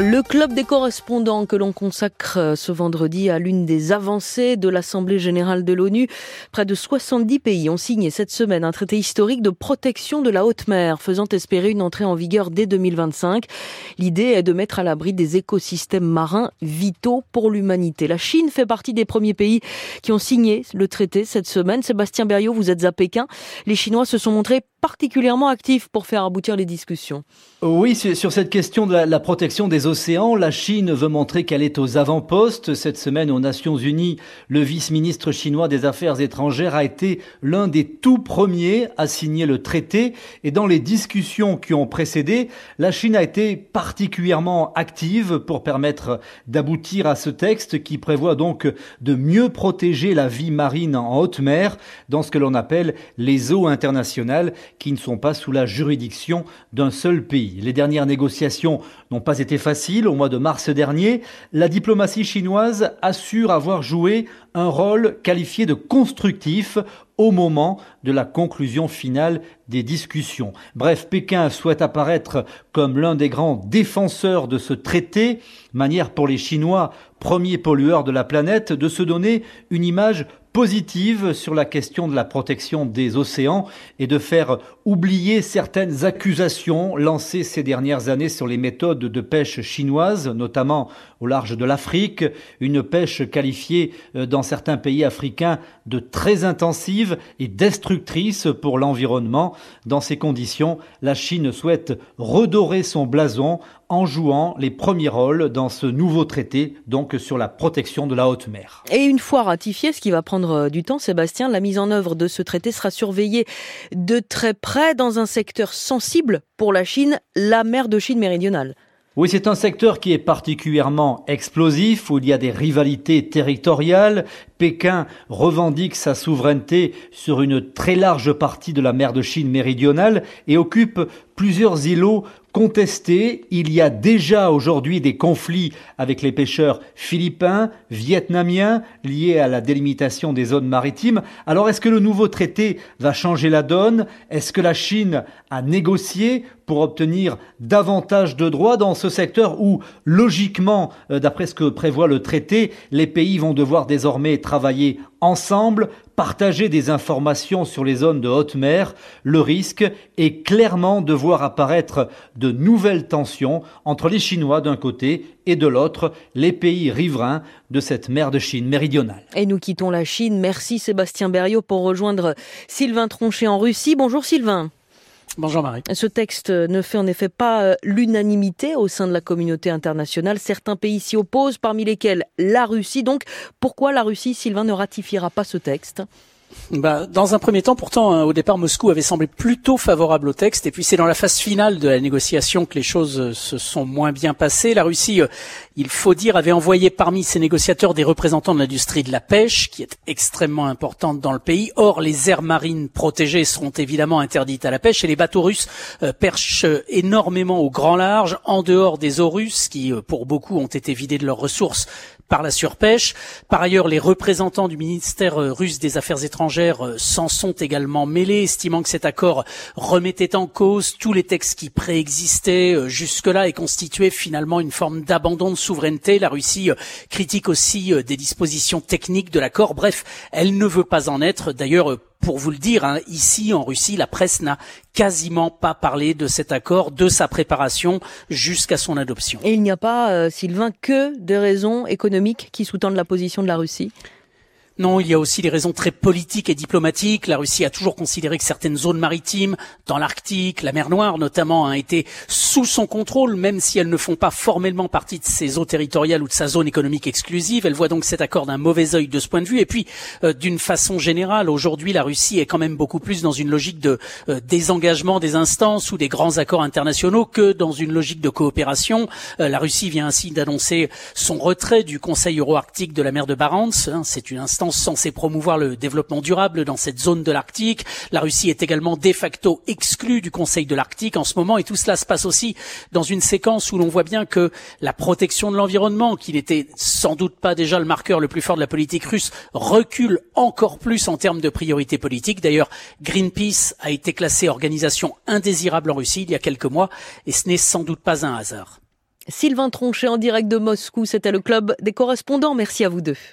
Le club des correspondants que l'on consacre euh, ce vendredi à l'une des avancées de l'Assemblée générale de l'ONU. Près de 70 pays ont signé cette semaine un traité historique de protection de la haute mer, faisant espérer une entrée en vigueur dès 2025. L'idée est de mettre à l'abri des écosystèmes marins vitaux pour l'humanité. La Chine fait partie des premiers pays qui ont signé le traité cette semaine. Sébastien Berriot, vous êtes à Pékin. Les Chinois se sont montrés particulièrement actifs pour faire aboutir les discussions. Oui, sur cette question de la, protection des océans, la Chine veut montrer qu'elle est aux avant-postes. Cette semaine, aux Nations Unies, le vice-ministre chinois des Affaires étrangères a été l'un des tout premiers à signer le traité. Et dans les discussions qui ont précédé, la Chine a été particulièrement active pour permettre d'aboutir à ce texte qui prévoit donc de mieux protéger la vie marine en haute mer dans ce que l'on appelle les eaux internationales qui ne sont pas sous la juridiction d'un seul pays. Les dernières négociations n'ont pas été faciles. Au mois de mars dernier, la diplomatie chinoise assure avoir joué un rôle qualifié de constructif au moment de la conclusion finale des discussions. Bref, Pékin souhaite apparaître comme l'un des grands défenseurs de ce traité, manière pour les Chinois, premiers pollueurs de la planète, de se donner une image positive sur la question de la protection des océans et de faire oublier certaines accusations lancées ces dernières années sur les méthodes de pêche chinoises, notamment au large de l'Afrique, une pêche qualifiée euh, dans certains pays africains de très intensive et destructrice pour l'environnement. Dans ces conditions, la Chine souhaite redorer son blason en jouant les premiers rôles dans ce nouveau traité, donc sur la protection de la haute mer. Et une fois ratifié, ce qui va prendre euh, du temps, Sébastien, la mise en œuvre de ce traité sera surveillée de très près dans un secteur sensible pour la Chine, la mer de Chine méridionale. Oui, c'est un secteur qui est particulièrement explosif, où il y a des rivalités territoriales. Pékin revendique sa souveraineté sur une très large partie de la mer de Chine méridionale et occupe plusieurs îlots contestés. Il y a déjà aujourd'hui des conflits avec les pêcheurs philippins, vietnamiens, liés à la délimitation des zones maritimes. Alors est-ce que le nouveau traité va changer la donne? Est-ce que la Chine a négocié pour obtenir davantage de droits dans ce secteur où, logiquement, euh, d'après ce que prévoit le traité, les pays vont devoir désormais travailler ensemble, partager des informations sur les zones de haute mer, le risque est clairement de voir apparaître de nouvelles tensions entre les Chinois d'un côté et de l'autre les pays riverains de cette mer de Chine méridionale. Et nous quittons la Chine. Merci Sébastien Berriot pour rejoindre Sylvain Tronchet en Russie. Bonjour Sylvain. Bonjour Marie. Ce texte ne fait en effet pas euh, l'unanimité au sein de la communauté internationale. Certains pays s'y opposent, parmi lesquels la Russie. Donc, pourquoi la Russie, Sylvain, ne ratifiera pas ce texte? Bah, dans un premier temps, pourtant, hein, au départ, Moscou avait semblé plutôt favorable au texte, et puis c'est dans la phase finale de la négociation que les choses euh, se sont moins bien passées. La Russie, euh, il faut dire, avait envoyé parmi ses négociateurs des représentants de l'industrie de la pêche, qui est extrêmement importante dans le pays. Or, les aires marines protégées seront évidemment interdites à la pêche, et les bateaux russes euh, perchent énormément au grand large, en dehors des eaux russes, qui, pour beaucoup, ont été vidées de leurs ressources par la surpêche. Par ailleurs, les représentants du ministère euh, russe des Affaires étrangères euh, s'en sont également mêlés, estimant que cet accord remettait en cause tous les textes qui préexistaient euh, jusque-là et constituait finalement une forme d'abandon de souveraineté. La Russie critique aussi des dispositions techniques de l'accord. Bref, elle ne veut pas en être. D'ailleurs, pour vous le dire, hein, ici en Russie, la presse n'a quasiment pas parlé de cet accord, de sa préparation jusqu'à son adoption. Et il n'y a pas, euh, Sylvain, que des raisons économiques qui sous-tendent la position de la Russie? Non, il y a aussi des raisons très politiques et diplomatiques. La Russie a toujours considéré que certaines zones maritimes, dans l'Arctique, la mer Noire notamment, ont été sous son contrôle, même si elles ne font pas formellement partie de ses eaux territoriales ou de sa zone économique exclusive. Elle voit donc cet accord d'un mauvais œil de ce point de vue. Et puis, euh, d'une façon générale, aujourd'hui, la Russie est quand même beaucoup plus dans une logique de euh, désengagement des instances ou des grands accords internationaux que dans une logique de coopération. Euh, la Russie vient ainsi d'annoncer son retrait du Conseil euro-arctique de la mer de Barents. Hein, c'est une instance censée promouvoir le développement durable dans cette zone de l'Arctique. La Russie est également de facto exclue du Conseil de l'Arctique en ce moment et tout cela se passe aussi dans une séquence où l'on voit bien que la protection de l'environnement, qui n'était sans doute pas déjà le marqueur le plus fort de la politique russe, recule encore plus en termes de priorité politique. D'ailleurs, Greenpeace a été classé organisation indésirable en Russie il y a quelques mois et ce n'est sans doute pas un hasard. Sylvain Tronchet en direct de Moscou, c'était le club des correspondants. Merci à vous deux.